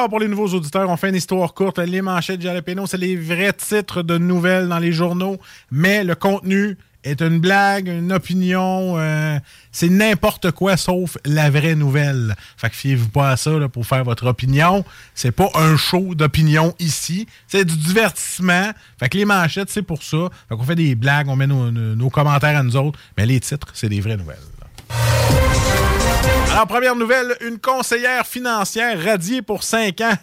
Alors, pour les nouveaux auditeurs, on fait une histoire courte. Les manchettes Jalapeno, c'est les vrais titres de nouvelles dans les journaux, mais le contenu est une blague, une opinion, euh, c'est n'importe quoi sauf la vraie nouvelle. Fait que fiez-vous pas à ça pour faire votre opinion. C'est pas un show d'opinion ici, c'est du divertissement. Fait que les manchettes, c'est pour ça. Fait qu'on fait des blagues, on met nos commentaires à nous autres, mais les titres, c'est des vraies nouvelles. Alors, première nouvelle, une conseillère financière radiée pour 5 ans.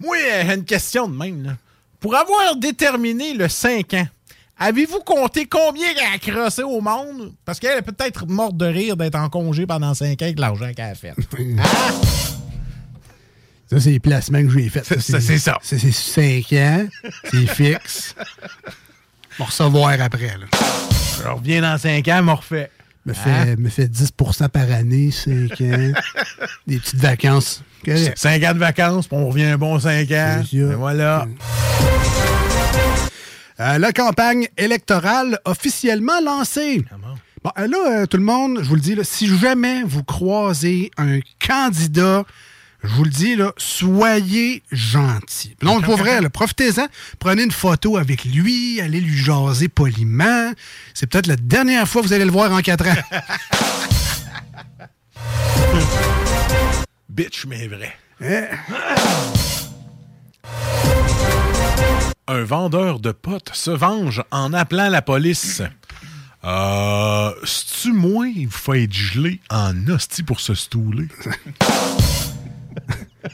Moi, j'ai une question de même. là. Pour avoir déterminé le 5 ans, avez-vous compté combien elle a crossé au monde? Parce qu'elle est peut-être morte de rire d'être en congé pendant 5 ans avec l'argent qu'elle a fait. Ça, c'est les placements que j'ai faits. C'est- c'est ça. C'est 5 ans. C'est fixe. On va recevoir après. Là. Je reviens dans 5 ans, me refait. Me fait, me fait 10% par année, 5 ans. Des petites vacances. Correct. 5 ans de vacances, puis on revient un bon 5 ans. Et voilà. Euh, la campagne électorale officiellement lancée. Bon, euh, là, euh, tout le monde, je vous le dis, là, si jamais vous croisez un candidat, je vous le dis, là, soyez gentil. Non, pour vrai, là, profitez-en. Prenez une photo avec lui, allez lui jaser poliment. C'est peut-être la dernière fois que vous allez le voir en quatre ans. Bitch, mais vrai. Eh, Un vendeur de potes se venge en appelant la police. Euh, c'est-tu moi, il faut être gelé en hostie pour se stouler?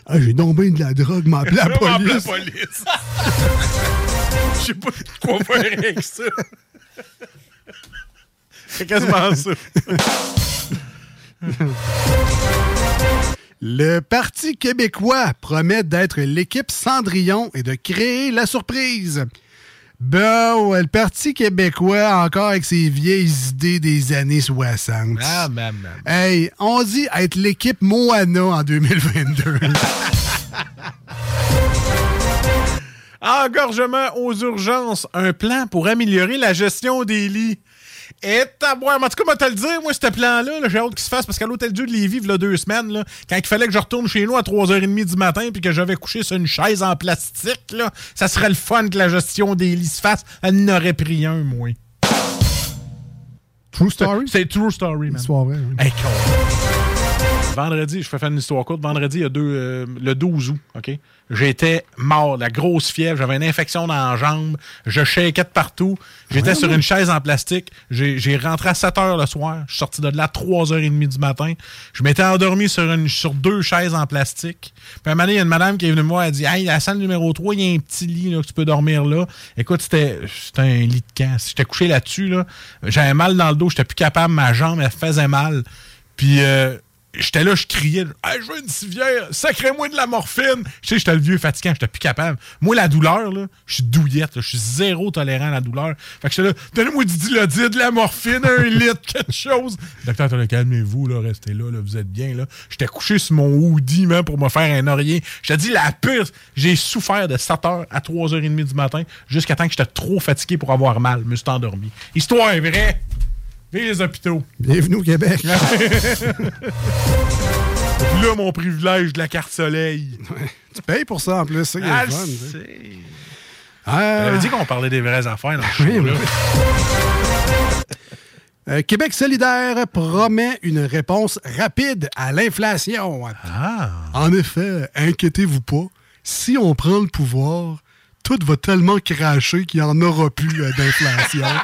ah, j'ai bien de la drogue, m'appeler la Vraiment, la police. police. Je sais pas quoi faire avec ça. C'est quasiment ça. Le Parti québécois promet d'être l'équipe Cendrillon et de créer la surprise. Bon, ouais, le Parti québécois, encore avec ses vieilles idées des années 60. Ah, maman. Hey, on dit être l'équipe Moana en 2022. Engorgement aux urgences. Un plan pour améliorer la gestion des lits. Et taboire. En tout cas, moi, te le dire, moi, ce plan-là, là, j'ai hâte qu'il se fasse parce qu'à l'Hôtel Dieu de Lévis, il y a deux semaines, là, quand il fallait que je retourne chez nous à 3h30 du matin puis que j'avais couché sur une chaise en plastique, là, ça serait le fun que la gestion des lits se fasse. Elle n'aurait pris un, moi. True story? C'est true story, man. Vraie, oui. Hey. Vendredi, je fais faire une histoire courte. Vendredi, il y a deux, euh, le 12 août, OK? J'étais mort, la grosse fièvre, j'avais une infection dans la jambe, je shakeais de partout. J'étais Ouais, sur ouais. une chaise en plastique. J'ai rentré à 7 h le soir. Je suis sorti de là à 3h30 du matin. Je m'étais endormi sur, une, sur deux chaises en plastique. Puis à un moment donné, il y a une madame qui est venue me voir, elle a dit Hey, la salle numéro 3, il y a un petit lit là, que tu peux dormir là. Écoute, c'était c'était un lit de camp. J'étais couché là-dessus. Là. J'avais mal dans le dos, j'étais plus capable, ma jambe, elle faisait mal. Puis euh, j'étais là, je criais, hey, je veux une civière, sacrez-moi de la morphine. Je sais, j'étais le vieux fatigant, j'étais plus capable. Moi, la douleur, là, je suis douillette, là, je suis zéro tolérant à la douleur. Fait que j'étais là, donnez-moi du dilodide, de la morphine, un litre, quelque chose. Le docteur, t'as calmez-vous, là, restez là, là, vous êtes bien, là. J'étais couché sur mon hoodie, man, pour me faire un oreiller. Je te dis, la pire, j'ai souffert de 7h à 3h30 du matin, jusqu'à temps que j'étais trop fatigué pour avoir mal. Je me suis endormi. Histoire est vraie. Vive les hôpitaux. Bienvenue au Québec. Là, mon privilège de la carte soleil. Tu payes pour ça en plus, ça Ah, fun. Euh, On avait dit qu'on parlait des vraies affaires dans Oui, là. euh, Québec solidaire promet une réponse rapide à l'inflation. Ah. En effet, inquiétez-vous pas, si on prend le pouvoir, tout va tellement cracher qu'il n'y en aura plus euh, d'inflation.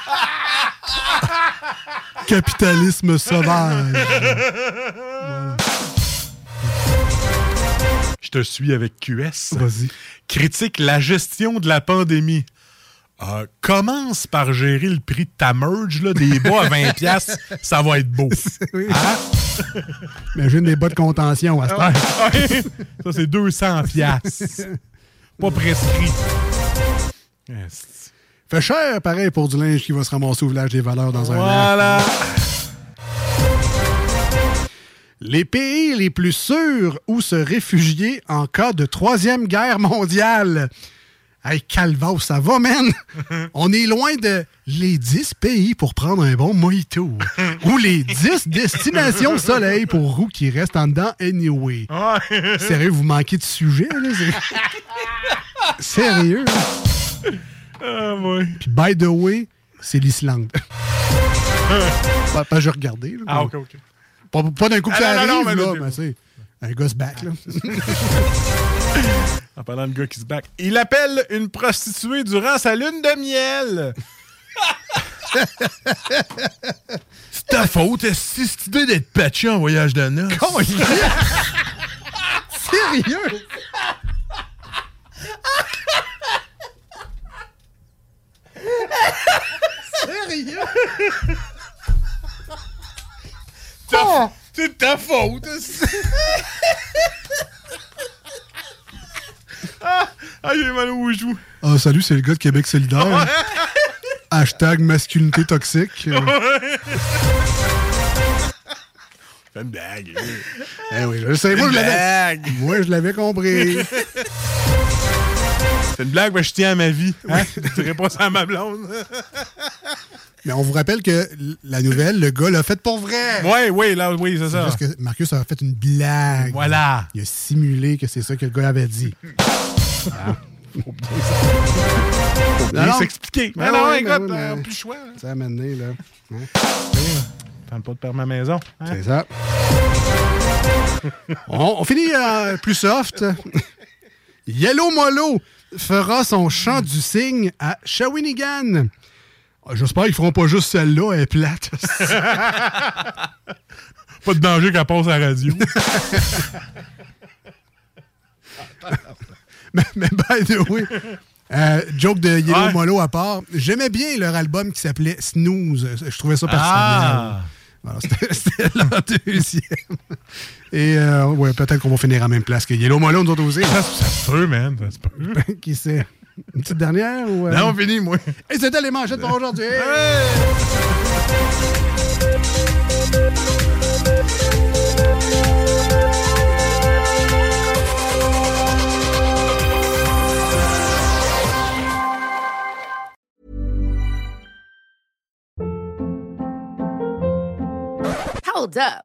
Capitalisme sauvage. Je te suis avec QS. Vas-y. Critique la gestion de la pandémie. Euh, commence par gérer le prix de ta merge, là, des bas à 20$, piastres, ça va être beau. Oui. Imagine des bas de contention à ce temps. Ça, c'est 200$. piastres. Pas prescrit. Yes. Fait cher, pareil, pour du linge qui va se ramasser au village des valeurs dans un an. Voilà. Les pays les plus sûrs où se réfugier en cas de troisième guerre mondiale. Hey, Calva, ça va, man? On est loin de les 10 pays pour prendre un bon mojito. ou les 10 destinations soleil pour roues qui restent en dedans anyway. Sérieux, vous manquez de sujet, là? Sérieux? Ah, ouais. Puis, by the way, c'est l'Islande. pas, regardé. là. Ah, ok, ok. Pas, pas d'un coup que Ah, ça non, non, arrive, non, là, mais- mais c'est un gosse back, là. En parlant de gars qui se back. Il appelle une prostituée durant sa lune de miel. C'est ta faute, c'est cette idée d'être patché en voyage de noces? Sérieux? Sérieux? Ta- C'est ta faute. ah, ah, j'ai mal aux joues. Ah, salut, c'est le gars de Québec solidaire. Hashtag masculinité toxique. Euh, Fais une blague. eh oui, je le sais. Moi, je l'avais. blague. Moi, je l'avais compris. C'est une blague, mais je tiens à ma vie. Hein? Je dirais pas ça à ma blonde. Mais on vous rappelle que la nouvelle, le gars l'a faite pour vrai. Oui, oui, là, oui, c'est ça. Parce que Marcus a fait une blague. Voilà. Il a simulé que c'est ça que le gars avait dit. Il non. s'expliquer. Ben Mais non, ouais, écoute, ben euh, plus le choix. hein. Ça a mené, là. Hein? Tente pas de perdre ma maison. hein? C'est ça. on, on finit euh, plus soft. Yellow Molo fera son chant du cygne à Shawinigan. Ah, J'espère qu'ils feront pas juste celle-là, elle est plate. Pas de danger qu'elle passe à la radio. mais, mais by the way, euh, joke de Yellow Ouais. Molo à part, j'aimais bien leur album qui s'appelait Snooze. Je trouvais ça personnel. Ah! C'était c'était leur deuxième. Et euh, ouais, peut-être qu'on va finir en même place que Yellow Molo, nous autres aussi. Ça, ça se peut, man. Ça se peut. Qui sait? Une petite dernière ou. euh? Non, fini, moi. Et c'était les manchettes pour aujourd'hui. Hold up.